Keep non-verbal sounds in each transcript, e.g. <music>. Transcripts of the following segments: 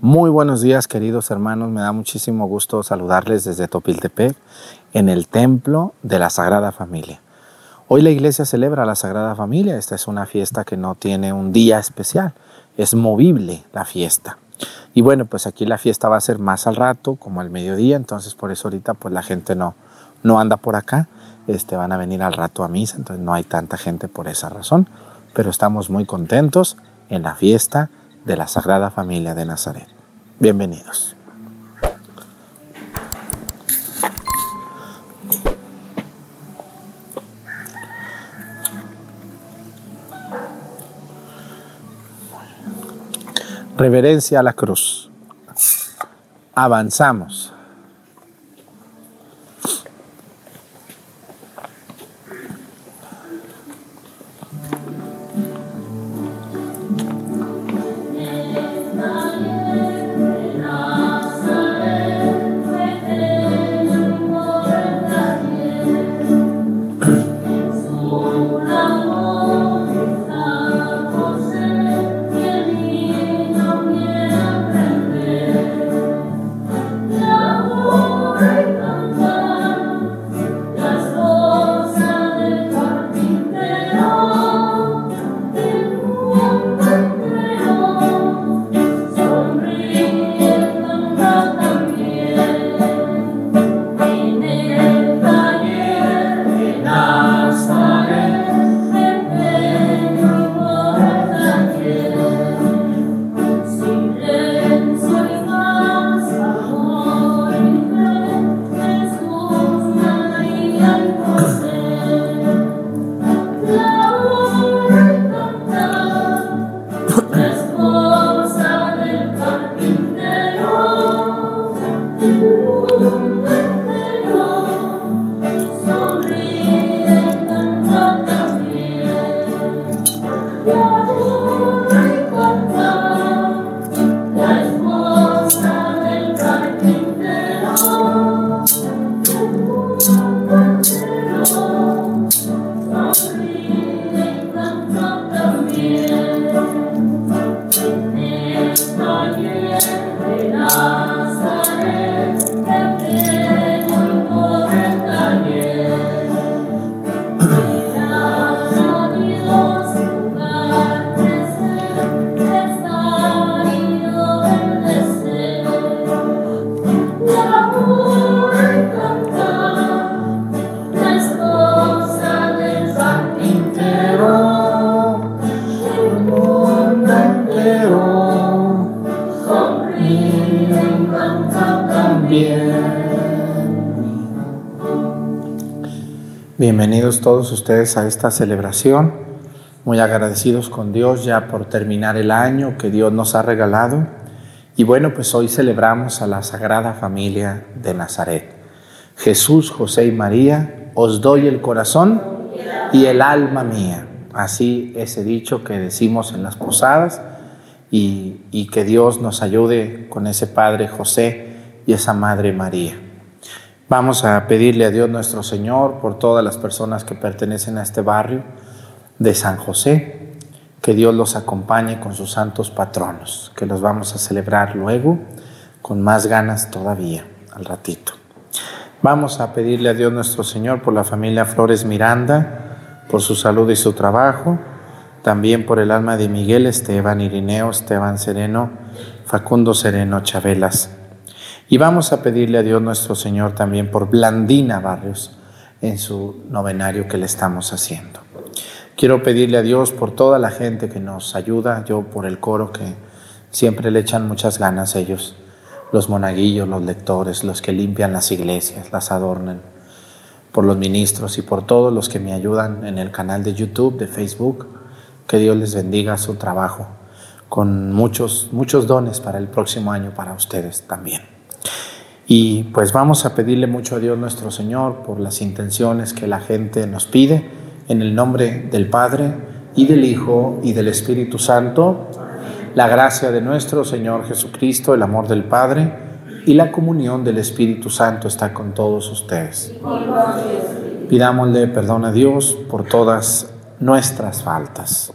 Muy buenos días, queridos hermanos. Me da muchísimo gusto saludarles desde Topiltepec, en el templo de la Sagrada Familia. Hoy la iglesia celebra la Sagrada Familia. Esta es una fiesta que no tiene un día especial, es movible la fiesta. Y bueno, pues aquí la fiesta va a ser más al rato, como al mediodía, entonces por eso ahorita pues la gente no, no anda por acá, este, van a venir al rato a misa, entonces no hay tanta gente por esa razón, pero estamos muy contentos en la fiesta de la Sagrada Familia de Nazaret. Bienvenidos. Reverencia a la cruz. Avanzamos. Bienvenidos todos ustedes a esta celebración, muy agradecidos con Dios ya por terminar el año que Dios nos ha regalado. Y bueno, pues hoy celebramos a la Sagrada Familia de Nazaret. Jesús, José y María, os doy el corazón y el alma mía. Así ese dicho que decimos en las posadas y, y que Dios nos ayude con ese Padre José y esa Madre María. Vamos a pedirle a Dios nuestro Señor por todas las personas que pertenecen a este barrio de San José, que Dios los acompañe con sus santos patronos, que los vamos a celebrar luego con más ganas todavía, al ratito. Vamos a pedirle a Dios nuestro Señor por la familia Flores Miranda, por su salud y su trabajo, también por el alma de Miguel, Esteban, Irineo, Esteban Sereno, Facundo Sereno, Chabelas y vamos a pedirle a Dios nuestro Señor también por Blandina Barrios en su novenario que le estamos haciendo. Quiero pedirle a Dios por toda la gente que nos ayuda, yo por el coro que siempre le echan muchas ganas ellos, los monaguillos, los lectores, los que limpian las iglesias, las adornan, por los ministros y por todos los que me ayudan en el canal de YouTube, de Facebook. Que Dios les bendiga su trabajo con muchos, muchos dones para el próximo año para ustedes también. Y pues vamos a pedirle mucho a Dios nuestro Señor por las intenciones que la gente nos pide, en el nombre del Padre y del Hijo y del Espíritu Santo, la gracia de nuestro Señor Jesucristo, el amor del Padre y la comunión del Espíritu Santo está con todos ustedes. Pidámosle perdón a Dios por todas nuestras faltas.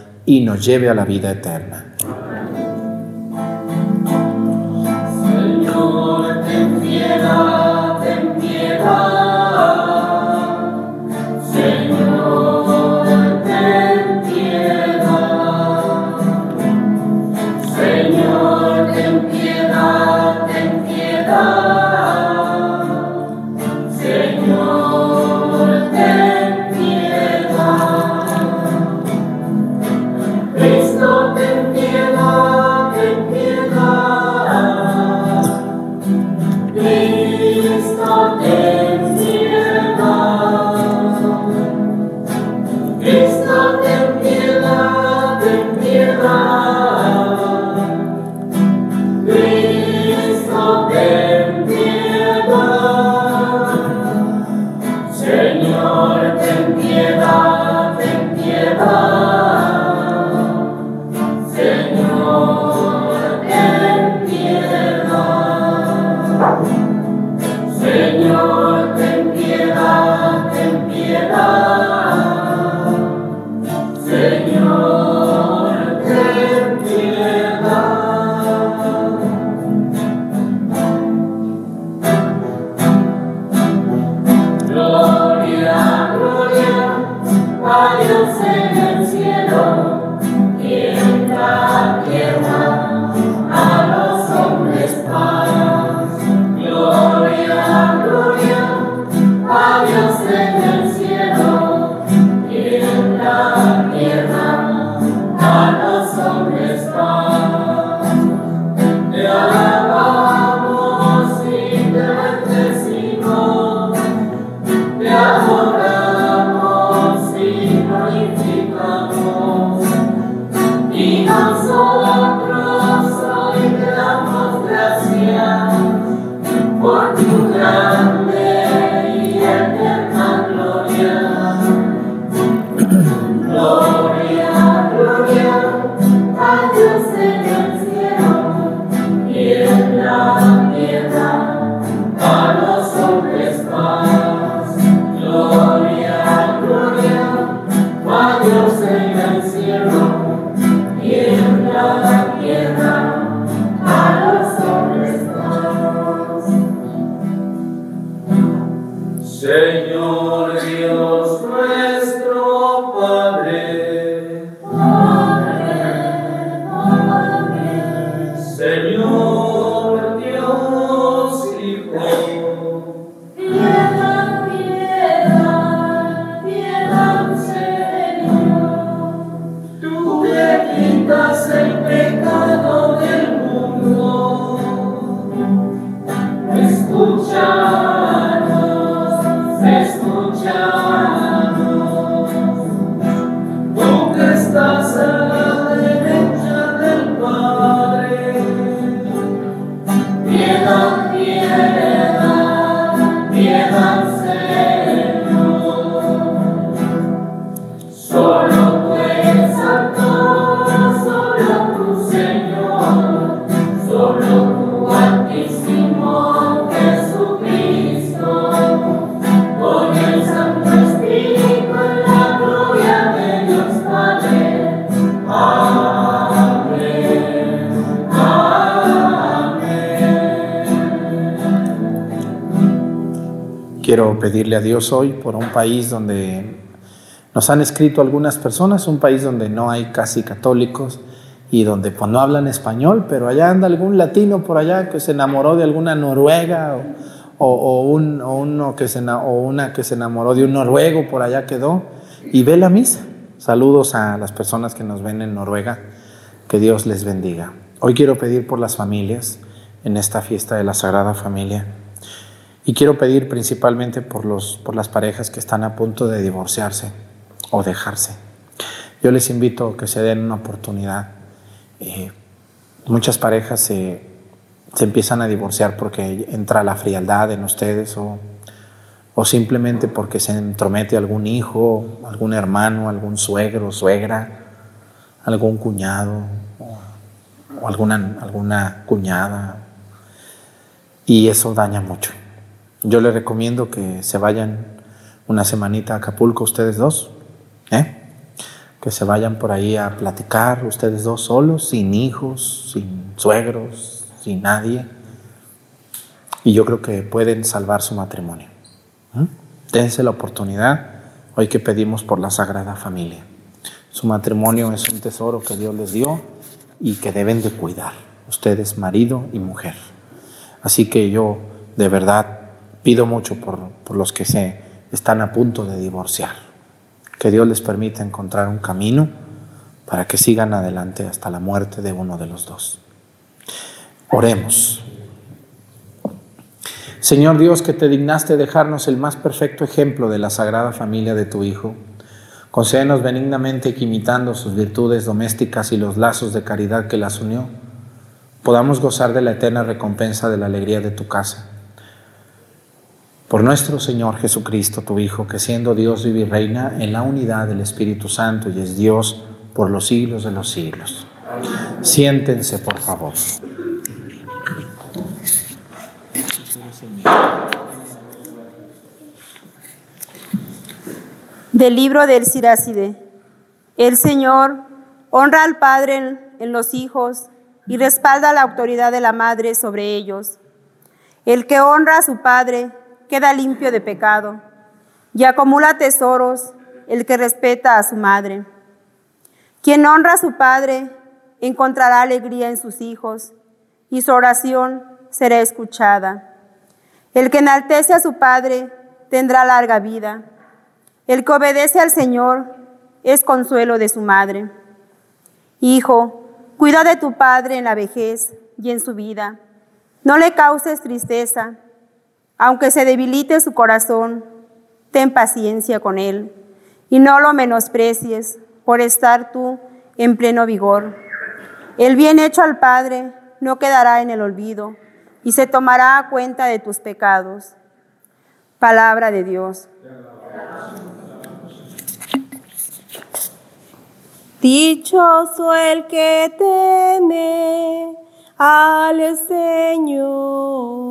y nos lleve a la vida eterna. Señor, ten piedad, ten piedad. Pedirle a Dios hoy por un país donde nos han escrito algunas personas, un país donde no hay casi católicos y donde pues, no hablan español, pero allá anda algún latino por allá que se enamoró de alguna noruega o, o- o un- o uno que se, o una que se enamoró de un noruego, por allá quedó y ve la misa. Saludos a las personas que nos ven en Noruega, que Dios les bendiga. Hoy quiero pedir por las familias en esta fiesta de la Sagrada Familia. Y quiero pedir principalmente por, los, por las parejas que están a punto de divorciarse o dejarse. Yo les invito a que se den una oportunidad. Eh, muchas parejas se, se, empiezan a divorciar porque entra la frialdad en ustedes o, o simplemente porque se entromete algún hijo, algún hermano, algún suegro, suegra, algún cuñado o, o alguna, alguna cuñada. Y eso daña mucho. Yo les recomiendo que se vayan una semanita a Acapulco ustedes dos, ¿eh? que se vayan por ahí a platicar ustedes dos solos, sin hijos, sin suegros, sin nadie. Y yo creo que pueden salvar su matrimonio. ¿Mm? La oportunidad hoy que pedimos por la Sagrada Familia. Su matrimonio es un tesoro que Dios les dio y que deben de cuidar, ustedes marido y mujer. Así que yo de verdad pido mucho por, por los que se están a punto de divorciar que Dios les permita encontrar un camino para que sigan adelante hasta la muerte de uno de los dos. Oremos. Señor Dios, que te dignaste dejarnos el más perfecto ejemplo de la sagrada familia de tu Hijo, concédenos benignamente que imitando sus virtudes domésticas y los lazos de caridad que las unió, podamos gozar de la eterna recompensa de la alegría de tu casa por nuestro Señor Jesucristo, tu Hijo, que siendo Dios vive y reina en la unidad del Espíritu Santo y es Dios por los siglos de los siglos. Siéntense, por favor. Del libro del Siracide. El Señor honra al Padre en los hijos y respalda la autoridad de la madre sobre ellos. El que honra a su Padre queda limpio de pecado y acumula tesoros el que respeta a su madre. Quien honra a su padre encontrará alegría en sus hijos y su oración será escuchada. El que enaltece a su padre tendrá larga vida. El que obedece al Señor es consuelo de su madre. Hijo, cuida de tu padre en la vejez y en su vida. No le causes tristeza aunque se debilite su corazón, ten paciencia con él y no lo menosprecies por estar tú en pleno vigor. El bien hecho al Padre no quedará en el olvido y se tomará cuenta de tus pecados. Palabra de Dios. Dichoso el que teme al Señor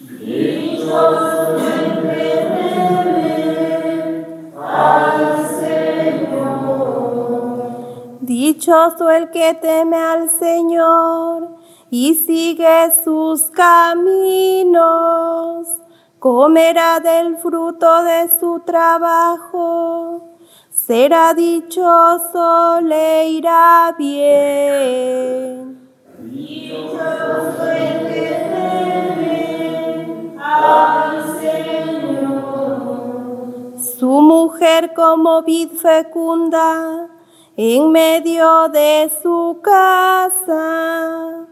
Dichoso el que teme al Señor. Dichoso el que teme al Señor y sigue sus caminos, comerá del fruto de su trabajo, será dichoso, le irá bien. Dichoso el que teme Su mujer como vid fecunda en medio de su casa,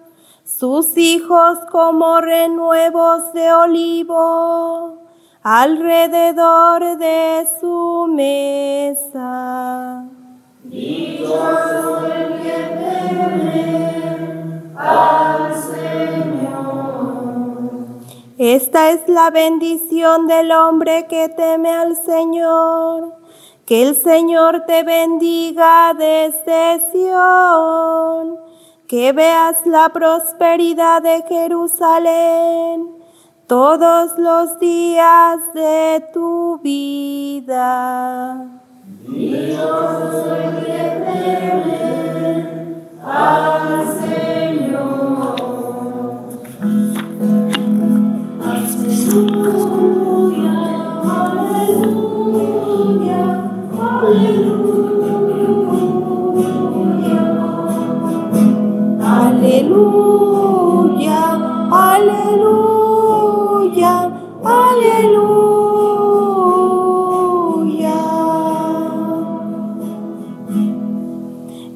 sus hijos como renuevos de olivo alrededor de su mesa. Dichoso el que teme al Señor. Esta es la bendición del hombre que teme al Señor. Que el Señor te bendiga desde Sión. Que veas la prosperidad de Jerusalén todos los días de tu vida. Al Señor.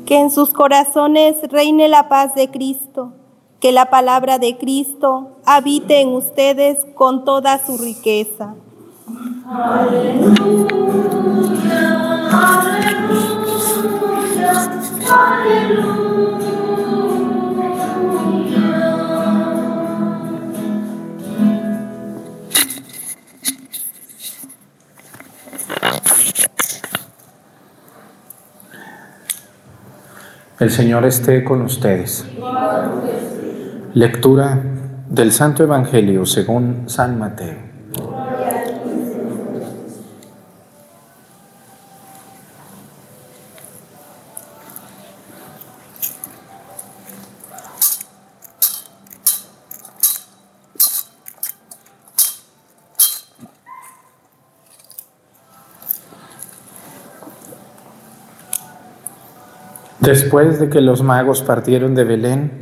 Que en sus corazones reine la paz de Cristo que la palabra de Cristo habite en ustedes con toda su riqueza. Aleluya, aleluya, aleluya. El Señor esté con ustedes. Lectura del Santo Evangelio según San Mateo. Después de que los magos partieron de Belén,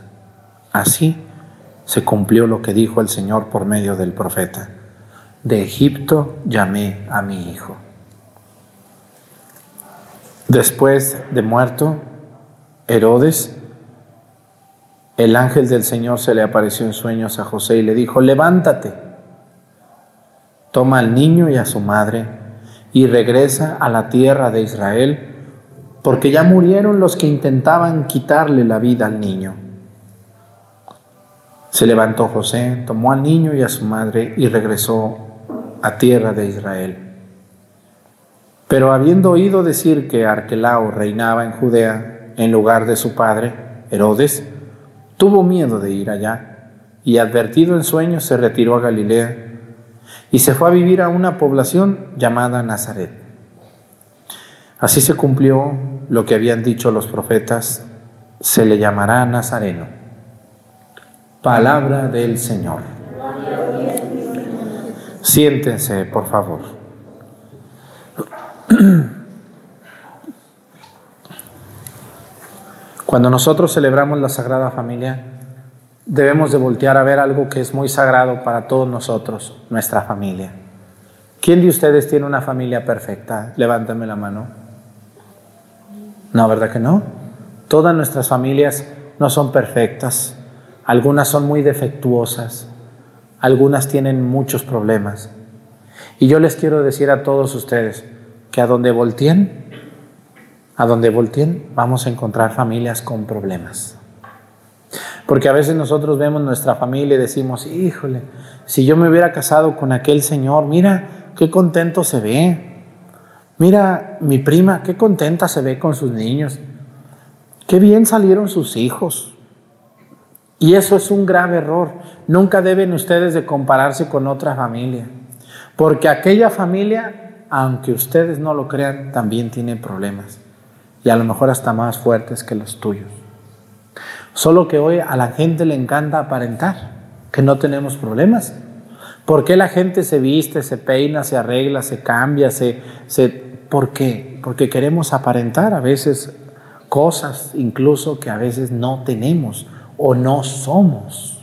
Así se cumplió lo que dijo el Señor por medio del profeta. De Egipto llamé a mi hijo. Después de muerto Herodes, el ángel del Señor se le apareció en sueños a José y le dijo, levántate, toma al niño y a su madre y regresa a la tierra de Israel, porque ya murieron los que intentaban quitarle la vida al niño. Se levantó José, tomó al niño y a su madre y regresó a tierra de Israel. Pero habiendo oído decir que Arquelao reinaba en Judea en lugar de su padre, Herodes, tuvo miedo de ir allá y advertido en sueños se retiró a Galilea y se fue a vivir a una población llamada Nazaret. Así se cumplió lo que habían dicho los profetas, se le llamará Nazareno. Palabra del Señor. Siéntense, por favor. Cuando nosotros celebramos la Sagrada Familia, debemos de voltear a ver algo que es muy sagrado para todos nosotros, nuestra familia. ¿Quién de ustedes tiene una familia perfecta? Levántame la mano. No, ¿verdad que no? Todas nuestras familias no son perfectas. Algunas son muy defectuosas. Algunas tienen muchos problemas. Y yo les quiero decir a todos ustedes que a donde volteen, a donde volteen, vamos a encontrar familias con problemas. Porque a veces nosotros vemos nuestra familia y decimos, híjole, si yo me hubiera casado con aquel señor, mira qué contento se ve. Mira, mi prima, qué contenta se ve con sus niños. Qué bien salieron sus hijos. Y eso es un grave error. Nunca deben ustedes de compararse con otra familia. Porque aquella familia, aunque ustedes no lo crean, también tiene problemas. Y a lo mejor hasta más fuertes que los tuyos. Solo que hoy a la gente le encanta aparentar que no tenemos problemas. ¿Por qué la gente se viste, se peina, se arregla, se cambia? Se, se, ¿Por qué? Porque queremos aparentar a veces cosas incluso que a veces no tenemos o no somos.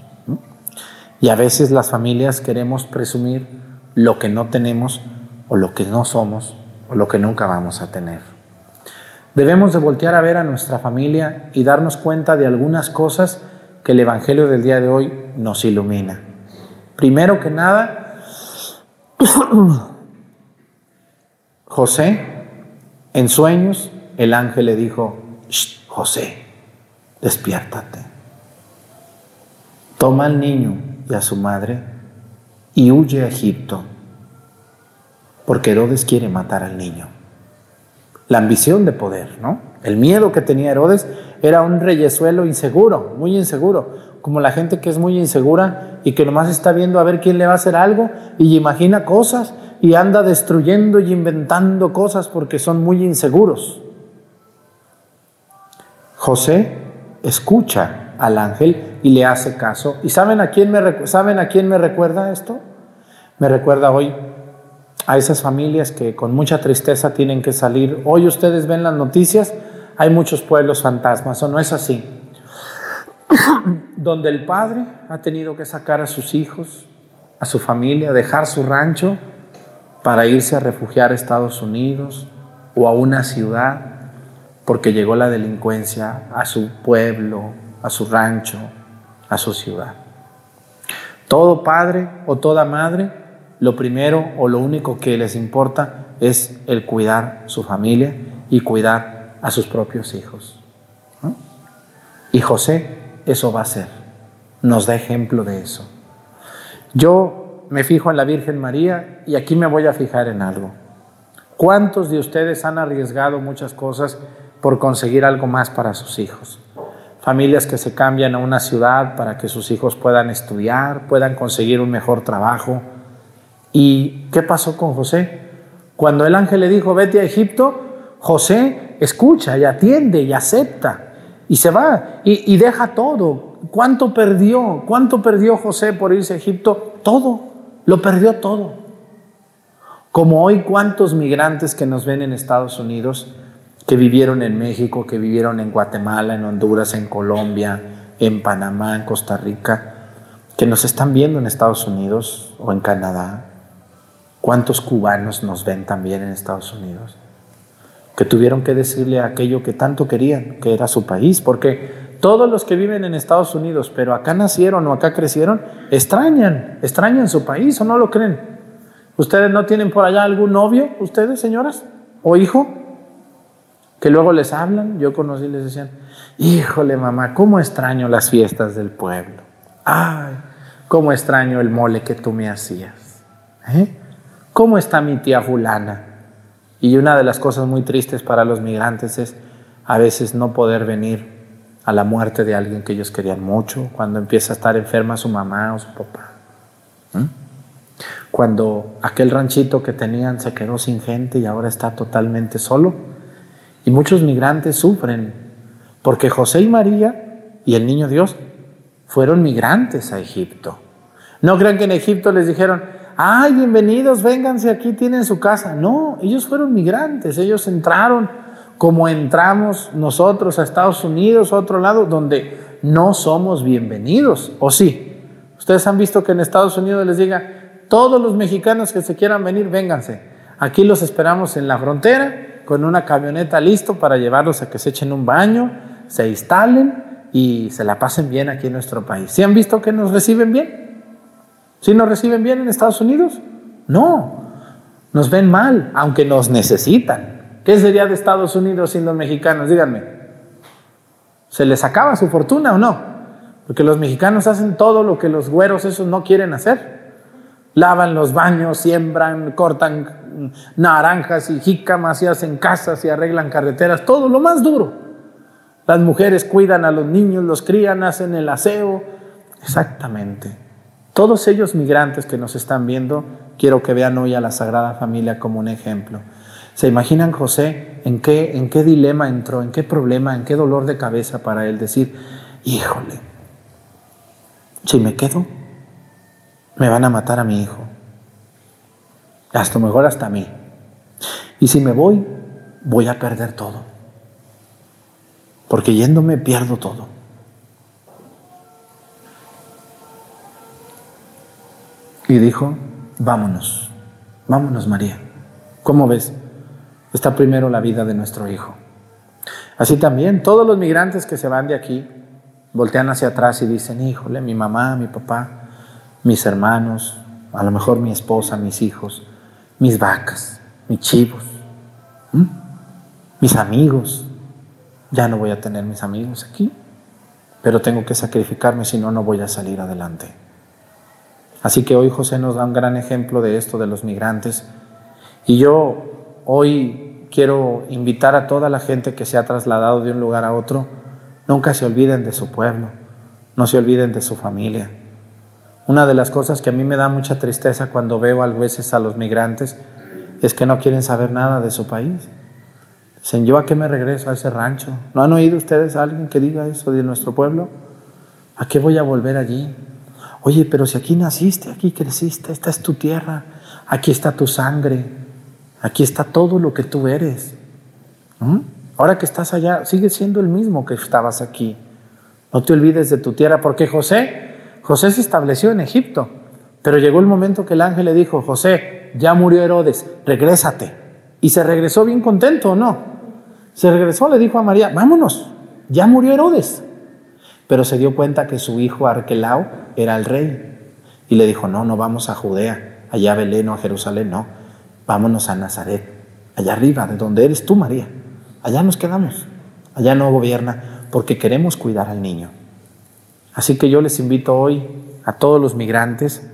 Y a veces las familias queremos presumir lo que no tenemos o lo que no somos o lo que nunca vamos a tener. Debemos de voltear a ver a nuestra familia y darnos cuenta de algunas cosas que el Evangelio del día de hoy nos ilumina. Primero que nada, <coughs> José, en sueños, el ángel le dijo, José, despiértate. Toma al niño y a su madre y huye a Egipto, porque Herodes quiere matar al niño la ambición de poder, ¿no? El miedo que tenía Herodes era un reyesuelo inseguro, muy inseguro, como la gente que es muy insegura y que nomás está viendo a ver quién le va a hacer algo y imagina cosas y anda destruyendo y inventando cosas porque son muy inseguros. José escucha al ángel y le hace caso. ¿Y saben a quién me, saben a quién me recuerda esto? Me recuerda hoy a esas familias que con mucha tristeza tienen que salir. Hoy ustedes ven las noticias, hay muchos pueblos fantasmas, ¿o no es así? Donde el padre ha tenido que sacar a sus hijos, a su familia, dejar su rancho para irse a refugiar a Estados Unidos o a una ciudad porque llegó la delincuencia a su pueblo, a su rancho, a su ciudad. Todo padre o toda madre, lo primero o lo único que les importa es el cuidar su familia y cuidar a sus propios hijos. Y José eso va a ser, nos da ejemplo de eso. Yo me fijo en la Virgen María y aquí me voy a fijar en algo. ¿Cuántos de ustedes han arriesgado muchas cosas por conseguir algo más para sus hijos? Familias que se cambian a una ciudad para que sus hijos puedan estudiar, puedan conseguir un mejor trabajo. ¿Y qué pasó con José? Cuando el ángel le dijo, vete a Egipto, José escucha y atiende y acepta y se va y, deja todo. ¿Cuánto perdió? ¿Cuánto perdió José por irse a Egipto? Todo, lo perdió todo. Como hoy, ¿cuántos migrantes que nos ven en Estados Unidos, que vivieron en México, que vivieron en Guatemala, en Honduras, en Colombia, en Panamá, en Costa Rica, que nos están viendo en Estados Unidos o en Canadá? ¿Cuántos cubanos nos ven también en Estados Unidos? Que tuvieron que decirle aquello que tanto querían, que era su país, porque todos los que viven en Estados Unidos, pero acá nacieron o acá crecieron, extrañan, extrañan su país o no lo creen. ¿Ustedes no tienen por allá algún novio, ustedes, señoras? ¿O hijo? Que luego les hablan. Yo conocí y les decían, híjole mamá, ¿cómo extraño las fiestas del pueblo? Ay, ¿cómo extraño el mole que tú me hacías? ¿Eh? ¿Cómo está mi tía fulana? Y una de las cosas muy tristes para los migrantes es a veces no poder venir a la muerte de alguien que ellos querían mucho, cuando empieza a estar enferma su mamá o su papá. ¿Mm? Cuando aquel ranchito que tenían se quedó sin gente y ahora está totalmente solo. Y muchos migrantes sufren porque José y María y el niño Dios fueron migrantes a Egipto. No crean que en Egipto les dijeron, ay, bienvenidos, vénganse aquí, tienen su casa. No, ellos fueron migrantes, ellos entraron como entramos nosotros a Estados Unidos, a otro lado, donde no somos bienvenidos. ¿O sí? Ustedes han visto que en Estados Unidos les diga, todos los mexicanos que se quieran venir, vénganse. Aquí los esperamos en la frontera con una camioneta listo para llevarlos a que se echen un baño, se instalen y se la pasen bien aquí en nuestro país. ¿Sí han visto que nos reciben bien? ¿Sí nos reciben bien en Estados Unidos? No, nos ven mal, aunque nos necesitan. ¿Qué sería de Estados Unidos sin los mexicanos? Díganme. ¿Se les acaba su fortuna o no? Porque los mexicanos hacen todo lo que los güeros esos no quieren hacer. Lavan los baños, siembran, cortan naranjas y jícamas y hacen casas y arreglan carreteras, todo lo más duro. Las mujeres cuidan a los niños, los crían, hacen el aseo. Exactamente. Todos ellos migrantes que nos están viendo, quiero que vean hoy a la Sagrada Familia como un ejemplo. ¿Se imaginan José en qué, en qué dilema entró, en qué problema, en qué dolor de cabeza para él decir, híjole, si me quedo, me van a matar a mi hijo, hasta mejor hasta a mí. Y si me voy, voy a perder todo, porque yéndome pierdo todo. Y dijo, vámonos, vámonos María. ¿Cómo ves? Está primero la vida de nuestro hijo. Así también todos los migrantes que se van de aquí voltean hacia atrás y dicen, híjole, mi mamá, mi papá, mis hermanos, a lo mejor mi esposa, mis hijos, mis vacas, mis chivos, mis amigos. Ya no voy a tener mis amigos aquí, pero tengo que sacrificarme, si no, no voy a salir adelante. Así que hoy José nos da un gran ejemplo de esto, de los migrantes. Y yo hoy quiero invitar a toda la gente que se ha trasladado de un lugar a otro, nunca se olviden de su pueblo, no se olviden de su familia. Una de las cosas que a mí me da mucha tristeza cuando veo a veces a los migrantes es que no quieren saber nada de su país. Dicen, ¿yo a qué me regreso a ese rancho? ¿No han oído ustedes a alguien que diga eso de nuestro pueblo? ¿A qué voy a volver allí? Oye, pero si aquí naciste, aquí creciste, esta es tu tierra, aquí está tu sangre, aquí está todo lo que tú eres. Ahora que estás allá, sigue siendo el mismo que estabas aquí. No te olvides de tu tierra, porque José, José se estableció en Egipto, pero llegó el momento que el ángel le dijo, José, ya murió Herodes, regrésate. Y se regresó bien contento, ¿o no? Se regresó, le dijo a María, vámonos, ya murió Herodes. Pero se dio cuenta que su hijo Arquelao era el rey. Y le dijo, no, no vamos a Judea, allá a Belén o a Jerusalén, no. Vámonos a Nazaret, allá arriba, de donde eres tú, María. Allá nos quedamos. Allá no gobierna, porque queremos cuidar al niño. Así que yo les invito hoy a todos los migrantes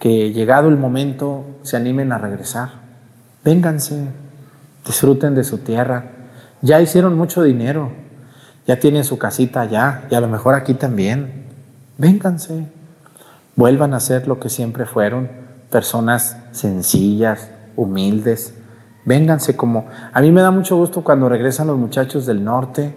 que llegado el momento se animen a regresar. Vénganse, disfruten de su tierra. Ya hicieron mucho dinero, ya tienen su casita allá y a lo mejor aquí también. Vénganse, vuelvan a ser lo que siempre fueron, personas sencillas, humildes. Vénganse como... A mí me da mucho gusto cuando regresan los muchachos del norte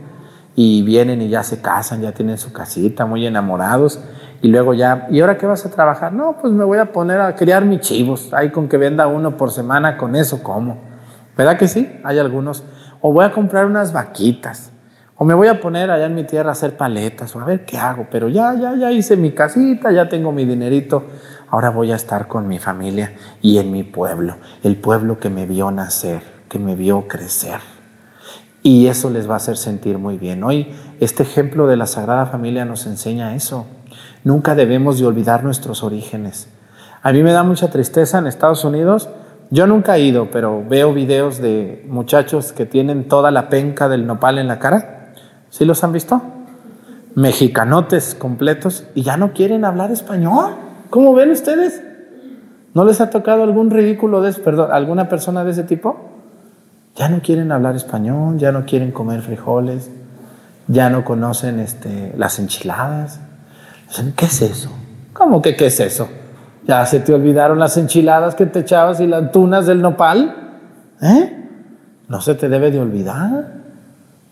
y vienen y ya se casan, ya tienen su casita, muy enamorados. Y luego ya, ¿y ahora qué vas a trabajar? No, pues me voy a poner a criar mis chivos. Ahí con que venda uno por semana, con eso como. ¿Verdad que sí? Hay algunos. O voy a comprar unas vaquitas. O me voy a poner allá en mi tierra a hacer paletas. O a ver qué hago. Pero ya, ya, ya hice mi casita, ya tengo mi dinerito. Ahora voy a estar con mi familia y en mi pueblo. El pueblo que me vio nacer, que me vio crecer. Y eso les va a hacer sentir muy bien. Hoy este ejemplo de la Sagrada Familia nos enseña eso. Nunca debemos de olvidar nuestros orígenes. A mí me da mucha tristeza en Estados Unidos. Yo nunca he ido, pero veo videos de muchachos que tienen toda la penca del nopal en la cara. ¿Sí los han visto? Mexicanotes completos y ya no quieren hablar español. ¿Cómo ven ustedes? ¿No les ha tocado algún ridículo de? Perdón, alguna persona de ese tipo? Ya no quieren hablar español, ya no quieren comer frijoles, ya no conocen este, las enchiladas. ¿Qué es eso? ¿Cómo que qué es eso? ¿Ya se te olvidaron las enchiladas que te echabas y las tunas del nopal? ¿Eh? No se te debe de olvidar.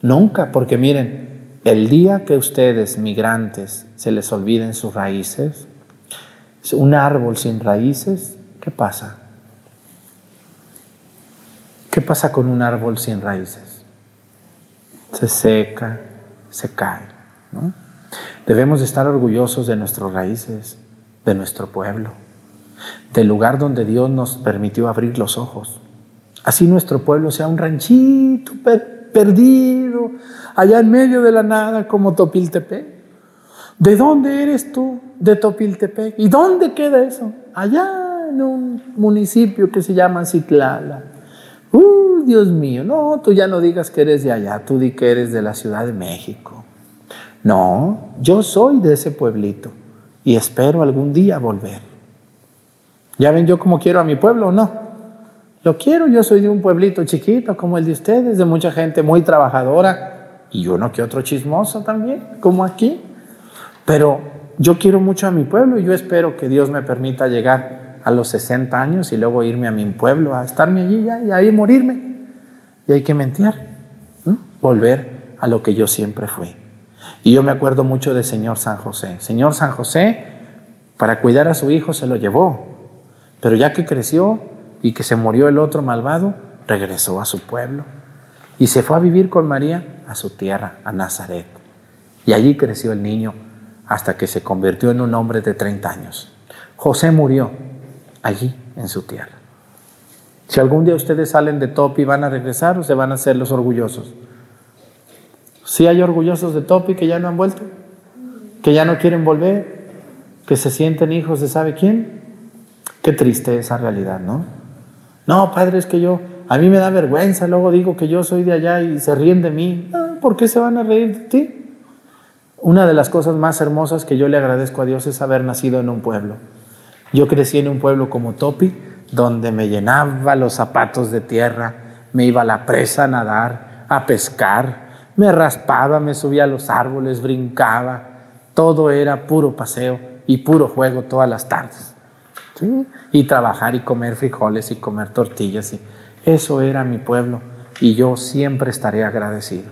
Nunca, porque miren, el día que ustedes, migrantes, se les olviden sus raíces, un árbol sin raíces, ¿qué pasa? ¿Qué pasa con un árbol sin raíces? Se seca, se cae. Debemos estar orgullosos de nuestras raíces, de nuestro pueblo, del lugar donde Dios nos permitió abrir los ojos. Así nuestro pueblo sea un ranchito perdido, allá en medio de la nada como Topiltepec. ¿De dónde eres tú? De Topiltepec. ¿Y dónde queda eso? Allá en un municipio que se llama Citlala. ¡Uh, Dios mío! No, tú ya no digas que eres de allá, tú di que eres de la Ciudad de México. No, yo soy de ese pueblito y espero algún día volver. ¿Ya ven yo cómo quiero a mi pueblo o no? Lo quiero, yo soy de un pueblito chiquito como el de ustedes, de mucha gente muy trabajadora y uno que otro chismoso también, como aquí. Pero yo quiero mucho a mi pueblo y yo espero que Dios me permita llegar a los 60 años y luego irme a mi pueblo, a estarme allí ya, y ahí morirme. Y hay que mentir, volver a lo que yo siempre fui. Y yo me acuerdo mucho de Señor San José. Señor San José, para cuidar a su hijo, se lo llevó. Pero ya que creció y que se murió el otro malvado, regresó a su pueblo. Y se fue a vivir con María a su tierra, a Nazaret. Y allí creció el niño hasta que se convirtió en un hombre de 30 años. José murió allí en su tierra. Si algún día ustedes salen de Topi, ¿van a regresar se van a hacer los orgullosos? Si hay orgullosos de Topi que ya no han vuelto, que ya no quieren volver, que se sienten hijos de sabe quién. Qué triste esa realidad, ¿no? No, padre, es que yo, a mí me da vergüenza, luego digo que yo soy de allá y se ríen de mí. Ah, ¿Por qué se van a reír de ti? Una de las cosas más hermosas que yo le agradezco a Dios es haber nacido en un pueblo yo crecí en un pueblo como Topi, donde me llenaba los zapatos de tierra, me iba a la presa a nadar, a pescar, me raspaba, me subía a los árboles, brincaba, todo era puro paseo y puro juego todas las tardes. Y trabajar y comer frijoles y comer tortillas. Y eso era mi pueblo y yo siempre estaré agradecido.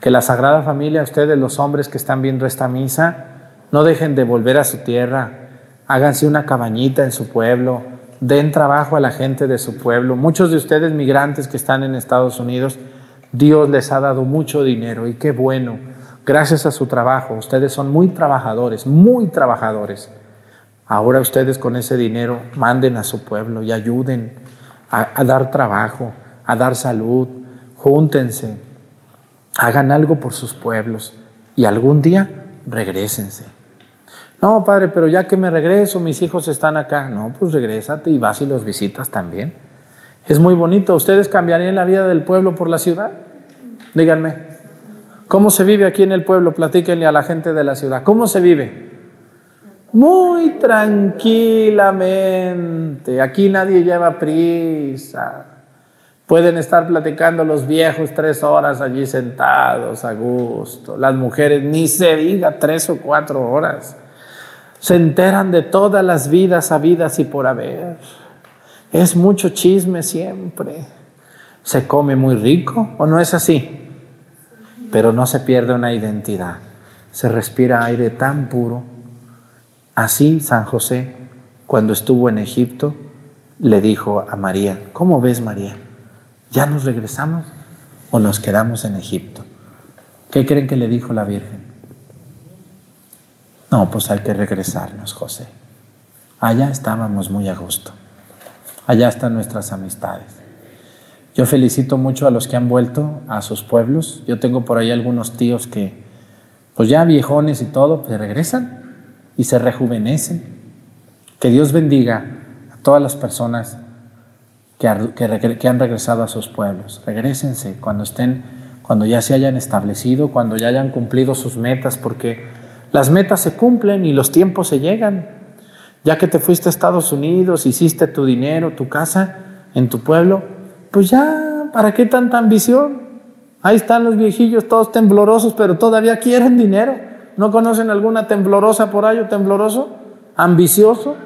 Que la Sagrada Familia, ustedes los hombres que están viendo esta misa, no dejen de volver a su tierra, háganse una cabañita en su pueblo, den trabajo a la gente de su pueblo. Muchos de ustedes migrantes que están en Estados Unidos, Dios les ha dado mucho dinero y qué bueno. Gracias a su trabajo, ustedes son muy trabajadores, muy trabajadores. Ahora ustedes con ese dinero manden a su pueblo y ayuden a, dar trabajo, a dar salud, júntense, Hagan algo por sus pueblos y algún día regresense. No, padre, pero ya que me regreso, mis hijos están acá. No, pues regrésate y vas y los visitas también. Es muy bonito. ¿Ustedes cambiarían la vida del pueblo por la ciudad? Díganme. ¿Cómo se vive aquí en el pueblo? Platíquenle a la gente de la ciudad. ¿Cómo se vive? Muy tranquilamente. Aquí nadie lleva prisa. Pueden estar platicando los viejos tres horas allí sentados a gusto. Las mujeres, ni se diga, tres o cuatro horas. Se enteran de todas las vidas habidas y por haber. Es mucho chisme siempre. Se come muy rico, ¿o no es así? Pero no se pierde una identidad. Se respira aire tan puro. Así San José, cuando estuvo en Egipto, le dijo a María, ¿cómo ves María? ¿Ya nos regresamos o nos quedamos en Egipto? ¿Qué creen que le dijo la Virgen? No, pues hay que regresarnos, José. Allá estábamos muy a gusto. Allá están nuestras amistades. Yo felicito mucho a los que han vuelto a sus pueblos. Yo tengo por ahí algunos tíos que, pues ya viejones y todo, pues regresan y se rejuvenecen. Que Dios bendiga a todas las personas que, que, han regresado a sus pueblos. Regrésense cuando estén, cuando ya se hayan establecido, cuando ya hayan cumplido sus metas, porque las metas se cumplen y los tiempos se llegan. Ya que te fuiste a Estados Unidos, hiciste tu dinero, tu casa en tu pueblo, pues ya, ¿para qué tanta ambición? Ahí están los viejillos todos temblorosos, pero todavía quieren dinero. ¿No conocen alguna temblorosa por ahí o tembloroso? ¿Ambicioso?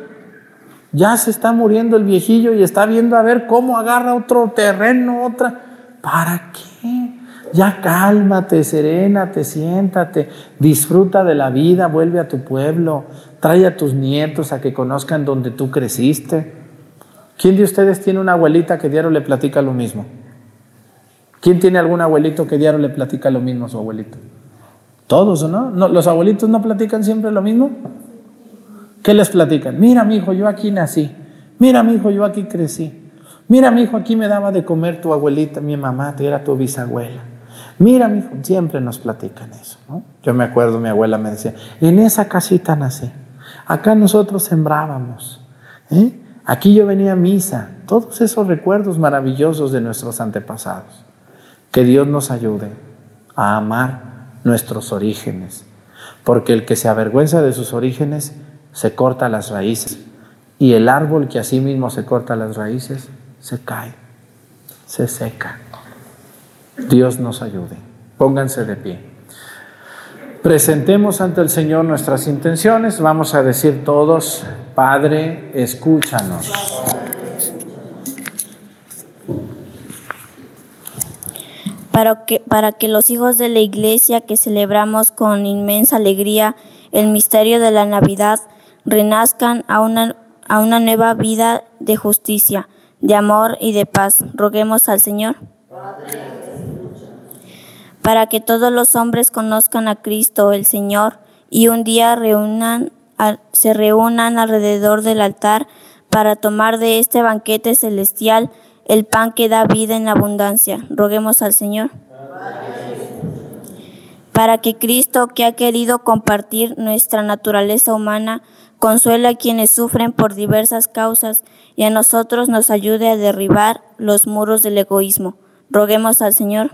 Ya se está muriendo el viejillo y está viendo a ver cómo agarra otro terreno, otra. ¿Para qué? Ya cálmate, serénate, siéntate, disfruta de la vida, vuelve a tu pueblo, trae a tus nietos a que conozcan donde tú creciste. ¿Quién de ustedes tiene una abuelita que diario le platica lo mismo? ¿Quién tiene algún abuelito que diario le platica lo mismo a su abuelito? Todos, ¿no? ¿Los abuelitos no platican siempre lo mismo? ¿Qué les platican? Mira, mi hijo, yo aquí nací. Mira, mi hijo, yo aquí crecí. Mira, mi hijo, aquí me daba de comer tu abuelita, mi mamá, te era tu bisabuela. Mira, mi hijo, siempre nos platican eso. ¿no? Yo me acuerdo, mi abuela me decía, en esa casita nací. Acá nosotros sembrábamos. ¿eh? Aquí yo venía a misa. Todos esos recuerdos maravillosos de nuestros antepasados. Que Dios nos ayude a amar nuestros orígenes. Porque el que se avergüenza de sus orígenes se corta las raíces. Y el árbol que así mismo se corta las raíces se cae, se seca. Dios nos ayude. Pónganse de pie. Presentemos ante el Señor nuestras intenciones. Vamos a decir todos, Padre, escúchanos. Para que, para que los hijos de la Iglesia que celebramos con inmensa alegría el misterio de la Navidad renazcan a una, a una nueva vida de justicia, de amor y de paz. Roguemos al Señor. Para que todos los hombres conozcan a Cristo el Señor y un día se reúnan alrededor del altar para tomar de este banquete celestial el pan que da vida en abundancia. Roguemos al Señor. Para que Cristo, que ha querido compartir nuestra naturaleza humana, consuele a quienes sufren por diversas causas y a nosotros nos ayude a derribar los muros del egoísmo. Roguemos al Señor.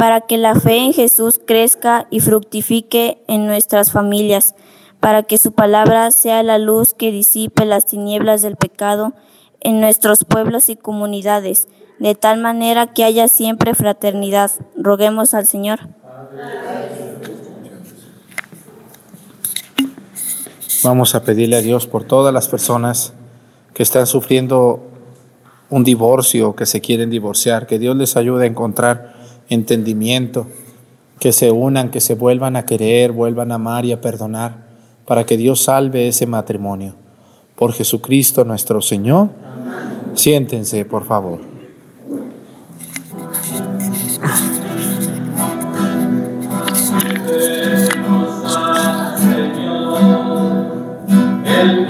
Para que la fe en Jesús crezca y fructifique en nuestras familias, para que su palabra sea la luz que disipe las tinieblas del pecado en nuestros pueblos y comunidades, de tal manera que haya siempre fraternidad. Roguemos al Señor. Vamos a pedirle a Dios por todas las personas que están sufriendo un divorcio, que se quieren divorciar, que Dios les ayude a encontrar entendimiento, que se unan, que se vuelvan a querer, vuelvan a amar y a perdonar, para que Dios salve ese matrimonio. Por Jesucristo nuestro Señor. Siéntense, por favor. El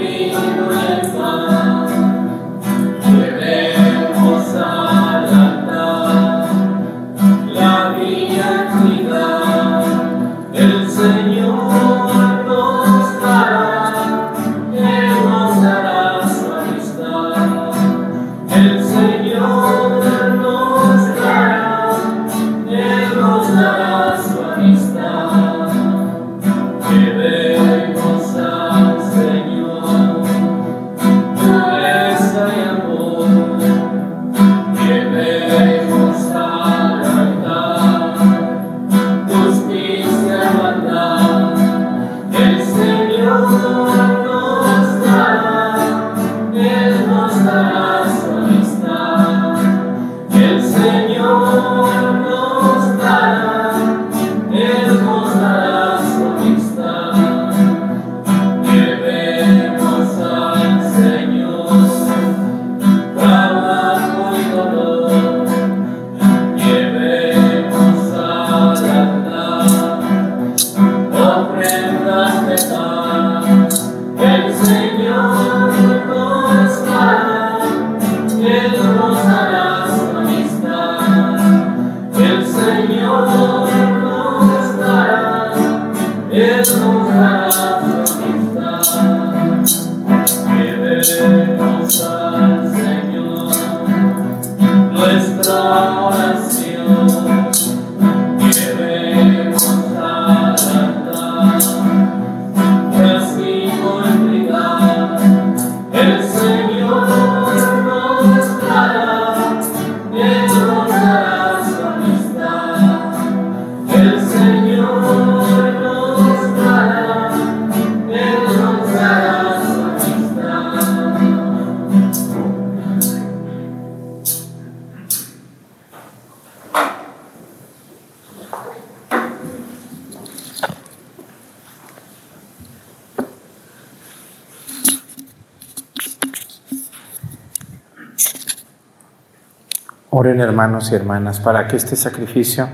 Oren hermanos y hermanas para que este sacrificio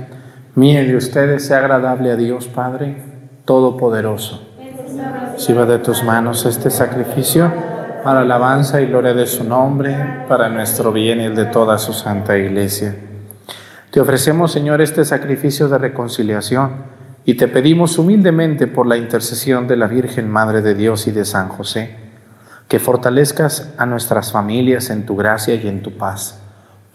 mío y de ustedes sea agradable a Dios Padre Todopoderoso. Reciba de tus manos este sacrificio para alabanza y gloria de su nombre, para nuestro bien y el de toda su santa iglesia. Te ofrecemos, Señor, este sacrificio de reconciliación y te pedimos humildemente por la intercesión de la Virgen Madre de Dios y de San José, que fortalezcas a nuestras familias en tu gracia y en tu paz.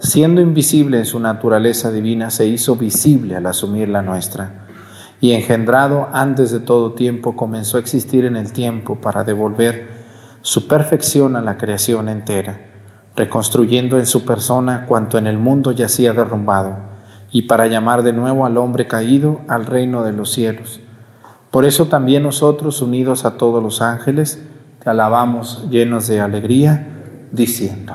siendo invisible en su naturaleza divina, se hizo visible al asumir la nuestra, y engendrado antes de todo tiempo, comenzó a existir en el tiempo para devolver su perfección a la creación entera reconstruyendo en su persona cuanto en el mundo yacía derrumbado, y para llamar de nuevo al hombre caído al reino de los cielos. Por eso también nosotros, unidos a todos los ángeles, te alabamos llenos de alegría, diciendo,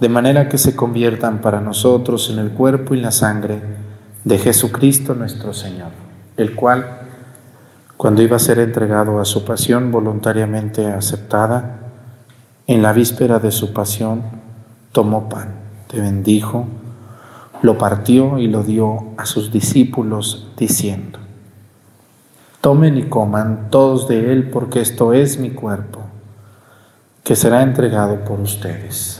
de manera que se conviertan para nosotros en el cuerpo y la sangre de Jesucristo nuestro Señor, el cual, cuando iba a ser entregado a su pasión voluntariamente aceptada, en la víspera de su pasión, tomó pan, te bendijo, lo partió y lo dio a sus discípulos, diciendo, Tomen y coman todos de él, porque esto es mi cuerpo, que será entregado por ustedes.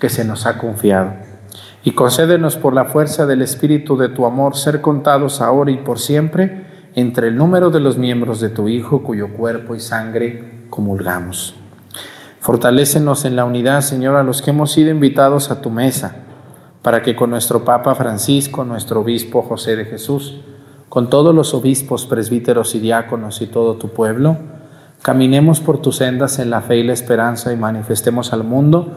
que se nos ha confiado. Y concédenos por la fuerza del Espíritu de tu amor ser contados ahora y por siempre entre el número de los miembros de tu Hijo cuyo cuerpo y sangre comulgamos. Fortalécenos en la unidad, Señor, a los que hemos sido invitados a tu mesa, para que con nuestro Papa Francisco, nuestro Obispo José de Jesús, con todos los obispos, presbíteros y diáconos y todo tu pueblo, caminemos por tus sendas en la fe y la esperanza y manifestemos al mundo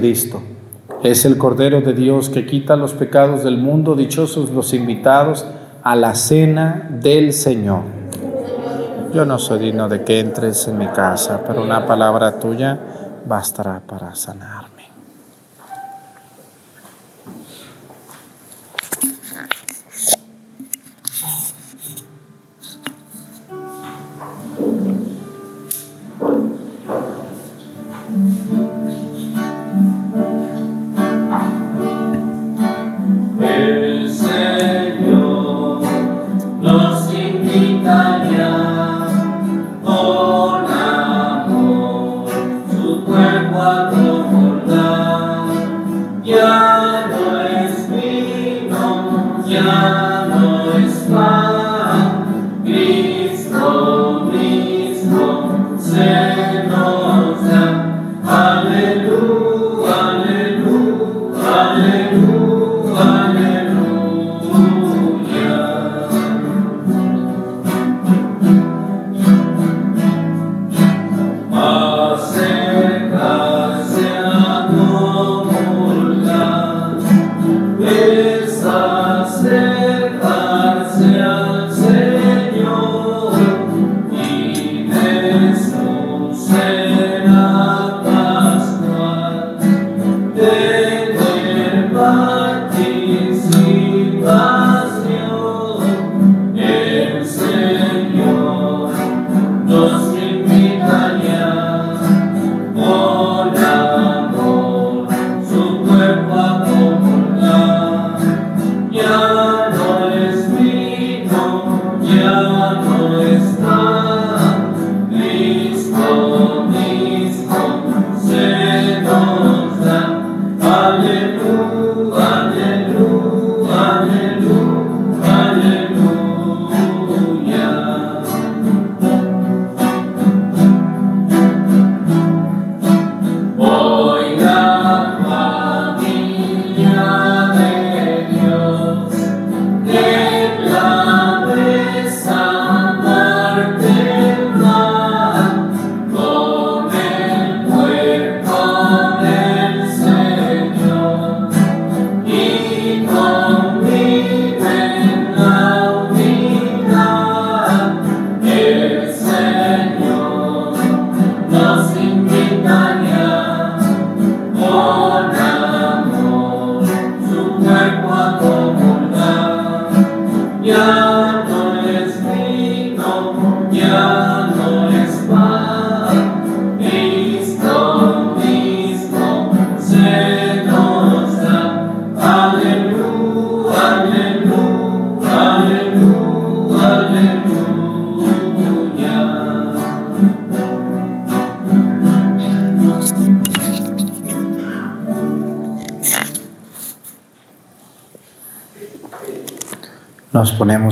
Cristo. Es el Cordero de Dios que quita los pecados del mundo. Dichosos los invitados a la cena del Señor. Yo no soy digno de que entres en mi casa, pero una palabra tuya bastará para sanarme.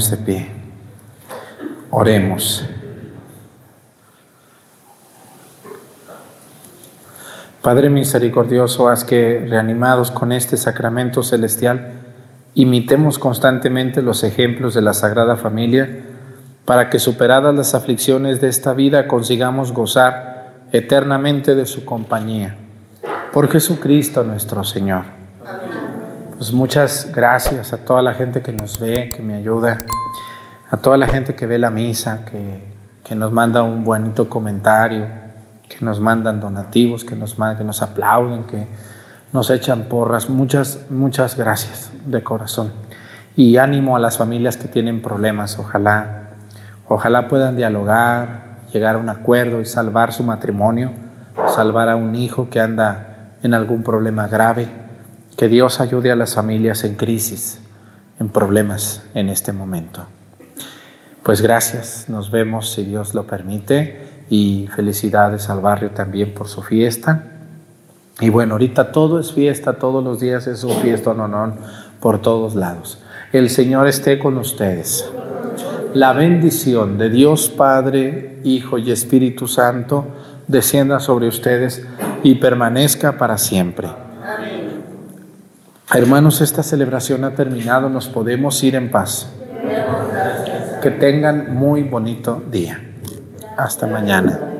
De pie. Oremos. Padre misericordioso, haz que, reanimados con este sacramento celestial, imitemos constantemente los ejemplos de la Sagrada Familia, para que superadas las aflicciones de esta vida consigamos gozar eternamente de su compañía. Por Jesucristo nuestro Señor. Pues muchas gracias a toda la gente que nos ve, que me ayuda, a toda la gente que ve la misa, que, que nos manda un bonito comentario, que nos mandan donativos, que nos, que nos aplauden, que nos echan porras. Muchas, muchas gracias de corazón. Y ánimo a las familias que tienen problemas. Ojalá, ojalá puedan dialogar, llegar a un acuerdo y salvar su matrimonio, salvar a un hijo que anda en algún problema grave. Que Dios ayude a las familias en crisis, en problemas en este momento. Pues gracias, nos vemos si Dios lo permite y felicidades al barrio también por su fiesta. Y bueno, ahorita todo es fiesta, todos los días es un fiesta, no, no, por todos lados. El Señor esté con ustedes. La bendición de Dios Padre, Hijo y Espíritu Santo descienda sobre ustedes y permanezca para siempre. Hermanos, esta celebración ha terminado, nos podemos ir en paz. Que tengan muy bonito día. Hasta mañana.